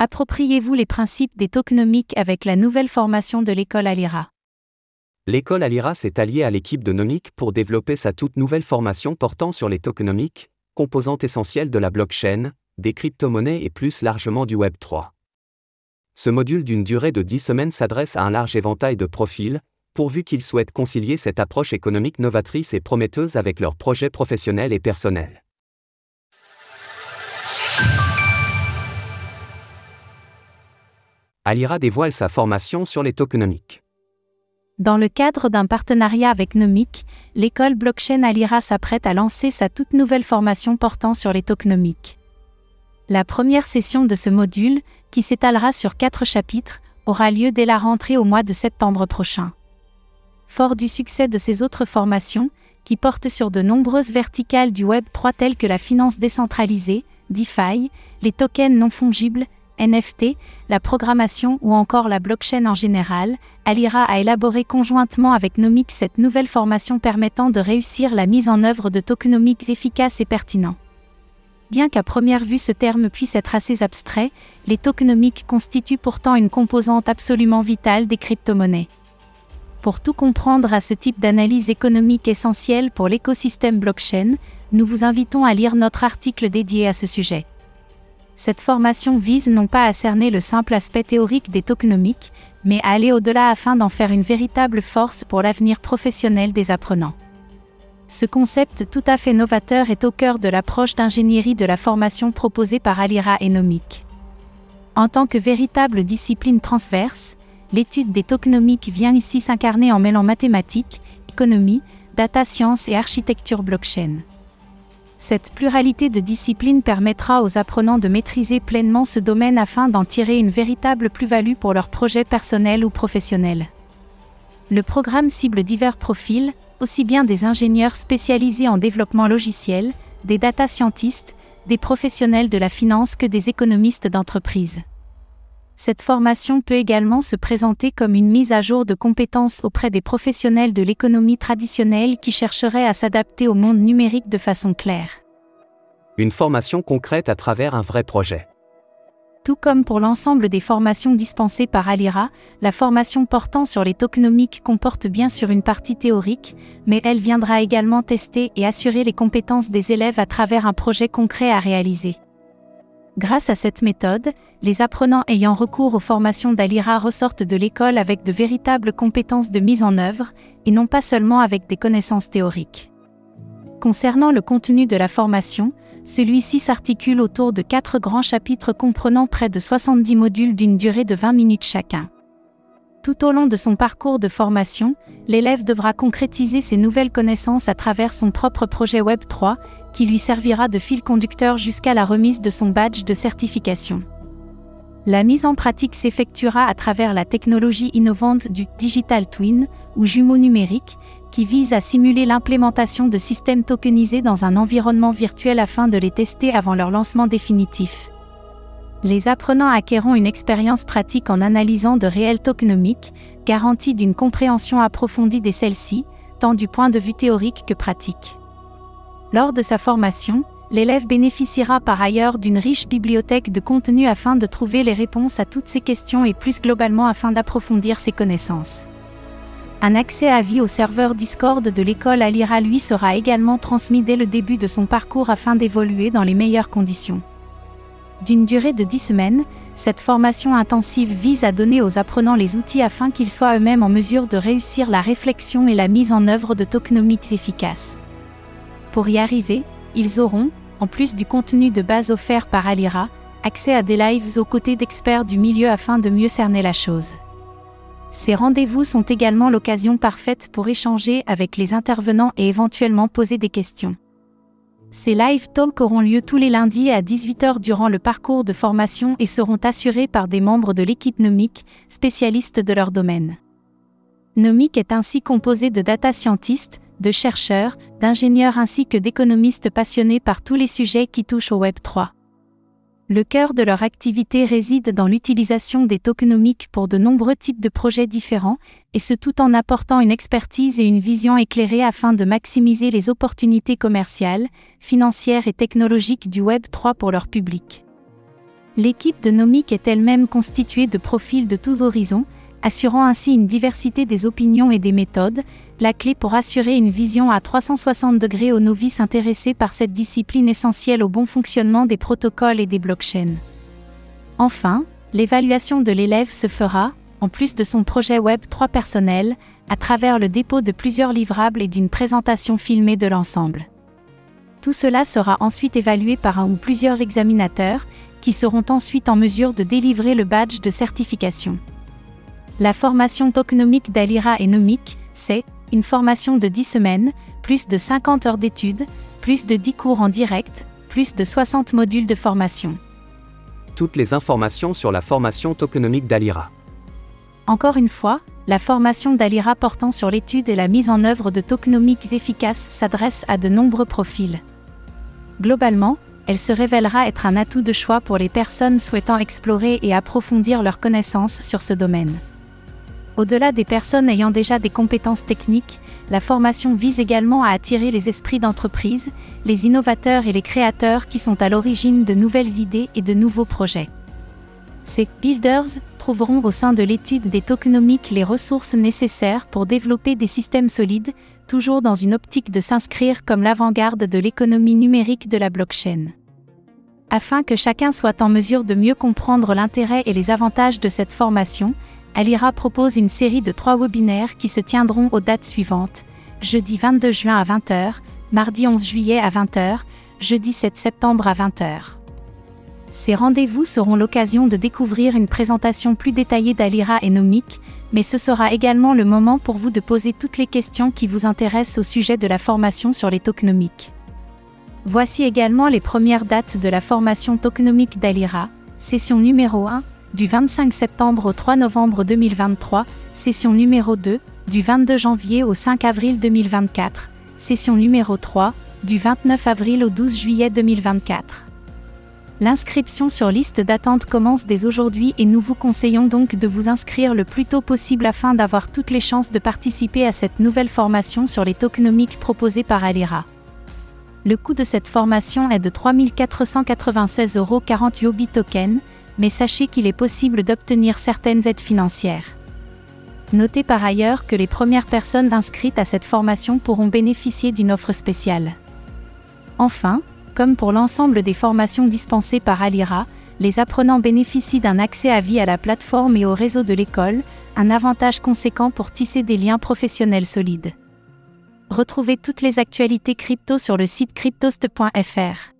Appropriez-vous les principes des tokenomiques avec la nouvelle formation de l'école Alira? L'école Alira s'est alliée à l'équipe de Nomic pour développer sa toute nouvelle formation portant sur les tokenomiques, composante essentielle de la blockchain, des crypto-monnaies et plus largement du Web 3. Ce module d'une durée de 10 semaines s'adresse à un large éventail de profils, pourvu qu'ils souhaitent concilier cette approche économique novatrice et prometteuse avec leurs projets professionnels et personnels. Alira dévoile sa formation sur les tokenomiques. Dans le cadre d'un partenariat avec Nomic, l'école blockchain Alira s'apprête à lancer sa toute nouvelle formation portant sur les tokenomiques. La première session de ce module, qui s'étalera sur quatre chapitres, aura lieu dès la rentrée au mois de septembre prochain. Fort du succès de ces autres formations, qui portent sur de nombreuses verticales du Web 3 telles que la finance décentralisée, DeFi, les tokens non fongibles, NFT, la programmation ou encore la blockchain en général, Alira a élaboré conjointement avec Nomic cette nouvelle formation permettant de réussir la mise en œuvre de tokenomics efficaces et pertinents. Bien qu'à première vue ce terme puisse être assez abstrait, les tokenomics constituent pourtant une composante absolument vitale des crypto-monnaies. Pour tout comprendre à ce type d'analyse économique essentielle pour l'écosystème blockchain, nous vous invitons à lire notre article dédié à ce sujet. Cette formation vise non pas à cerner le simple aspect théorique des tokenomics, mais à aller au-delà afin d'en faire une véritable force pour l'avenir professionnel des apprenants. Ce concept tout à fait novateur est au cœur de l'approche d'ingénierie de la formation proposée par Alira et Nomic. En tant que véritable discipline transverse, l'étude des tokenomics vient ici s'incarner en mêlant mathématiques, économie, data science et architecture blockchain. Cette pluralité de disciplines permettra aux apprenants de maîtriser pleinement ce domaine afin d'en tirer une véritable plus-value pour leurs projets personnels ou professionnels. Le programme cible divers profils, aussi bien des ingénieurs spécialisés en développement logiciel, des data scientists, des professionnels de la finance que des économistes d'entreprise. Cette formation peut également se présenter comme une mise à jour de compétences auprès des professionnels de l'économie traditionnelle qui chercheraient à s'adapter au monde numérique de façon claire. Une formation concrète à travers un vrai projet. Tout comme pour l'ensemble des formations dispensées par Alira, la formation portant sur les tokenomiques comporte bien sûr une partie théorique, mais elle viendra également tester et assurer les compétences des élèves à travers un projet concret à réaliser. Grâce à cette méthode, les apprenants ayant recours aux formations d'Alira ressortent de l'école avec de véritables compétences de mise en œuvre, et non pas seulement avec des connaissances théoriques. Concernant le contenu de la formation, celui-ci s'articule autour de quatre grands chapitres comprenant près de 70 modules d'une durée de 20 minutes chacun. Tout au long de son parcours de formation, l'élève devra concrétiser ses nouvelles connaissances à travers son propre projet Web 3, qui lui servira de fil conducteur jusqu'à la remise de son badge de certification. La mise en pratique s'effectuera à travers la technologie innovante du Digital Twin, ou jumeau numérique, qui vise à simuler l'implémentation de systèmes tokenisés dans un environnement virtuel afin de les tester avant leur lancement définitif. Les apprenants acquerront une expérience pratique en analysant de réels tokenomiques, garantie d'une compréhension approfondie des celles-ci, tant du point de vue théorique que pratique. Lors de sa formation, l'élève bénéficiera par ailleurs d'une riche bibliothèque de contenu afin de trouver les réponses à toutes ces questions et plus globalement afin d'approfondir ses connaissances. Un accès à vie au serveur Discord de l'école Alira lui sera également transmis dès le début de son parcours afin d'évoluer dans les meilleures conditions. D'une durée de 10 semaines, cette formation intensive vise à donner aux apprenants les outils afin qu'ils soient eux-mêmes en mesure de réussir la réflexion et la mise en œuvre de tokenomics efficaces. Pour y arriver, ils auront, en plus du contenu de base offert par Alira, accès à des lives aux côtés d'experts du milieu afin de mieux cerner la chose. Ces rendez-vous sont également l'occasion parfaite pour échanger avec les intervenants et éventuellement poser des questions. Ces live talks auront lieu tous les lundis à 18h durant le parcours de formation et seront assurés par des membres de l'équipe Nomic, spécialistes de leur domaine. Nomic est ainsi composé de data scientists, de chercheurs, d'ingénieurs ainsi que d'économistes passionnés par tous les sujets qui touchent au Web 3. Le cœur de leur activité réside dans l'utilisation des tokenomiques pour de nombreux types de projets différents, et ce tout en apportant une expertise et une vision éclairée afin de maximiser les opportunités commerciales, financières et technologiques du Web 3 pour leur public. L'équipe de Nomic est elle-même constituée de profils de tous horizons, assurant ainsi une diversité des opinions et des méthodes, la clé pour assurer une vision à 360 degrés aux novices intéressés par cette discipline essentielle au bon fonctionnement des protocoles et des blockchains. Enfin, l'évaluation de l'élève se fera, en plus de son projet Web 3 personnel, à travers le dépôt de plusieurs livrables et d'une présentation filmée de l'ensemble. Tout cela sera ensuite évalué par un ou plusieurs examinateurs, qui seront ensuite en mesure de délivrer le badge de certification. La formation tokenomique d'Alira et Nomic, c'est une formation de 10 semaines, plus de 50 heures d'études, plus de 10 cours en direct, plus de 60 modules de formation. Toutes les informations sur la formation tokenomique d'Alira. Encore une fois, la formation d'Alira portant sur l'étude et la mise en œuvre de tokenomiques efficaces s'adresse à de nombreux profils. Globalement, elle se révélera être un atout de choix pour les personnes souhaitant explorer et approfondir leurs connaissances sur ce domaine. Au-delà des personnes ayant déjà des compétences techniques, la formation vise également à attirer les esprits d'entreprise, les innovateurs et les créateurs qui sont à l'origine de nouvelles idées et de nouveaux projets. Ces builders trouveront au sein de l'étude des tokenomiques les ressources nécessaires pour développer des systèmes solides, toujours dans une optique de s'inscrire comme l'avant-garde de l'économie numérique de la blockchain. Afin que chacun soit en mesure de mieux comprendre l'intérêt et les avantages de cette formation, Alira propose une série de trois webinaires qui se tiendront aux dates suivantes jeudi 22 juin à 20h, mardi 11 juillet à 20h, jeudi 7 septembre à 20h. Ces rendez-vous seront l'occasion de découvrir une présentation plus détaillée d'Alira et Nomic, mais ce sera également le moment pour vous de poser toutes les questions qui vous intéressent au sujet de la formation sur les tokenomiques. Voici également les premières dates de la formation tokenomique d'Alira, session numéro 1, du 25 septembre au 3 novembre 2023, session numéro 2, du 22 janvier au 5 avril 2024, session numéro 3, du 29 avril au 12 juillet 2024. L'inscription sur liste d'attente commence dès aujourd'hui et nous vous conseillons donc de vous inscrire le plus tôt possible afin d'avoir toutes les chances de participer à cette nouvelle formation sur les tokenomiques proposée par Alira. Le coût de cette formation est de 3 496,40 euros Yobi Token, mais sachez qu'il est possible d'obtenir certaines aides financières. Notez par ailleurs que les premières personnes inscrites à cette formation pourront bénéficier d'une offre spéciale. Enfin, comme pour l'ensemble des formations dispensées par Alira, les apprenants bénéficient d'un accès à vie à la plateforme et au réseau de l'école, un avantage conséquent pour tisser des liens professionnels solides. Retrouvez toutes les actualités crypto sur le site cryptost.fr.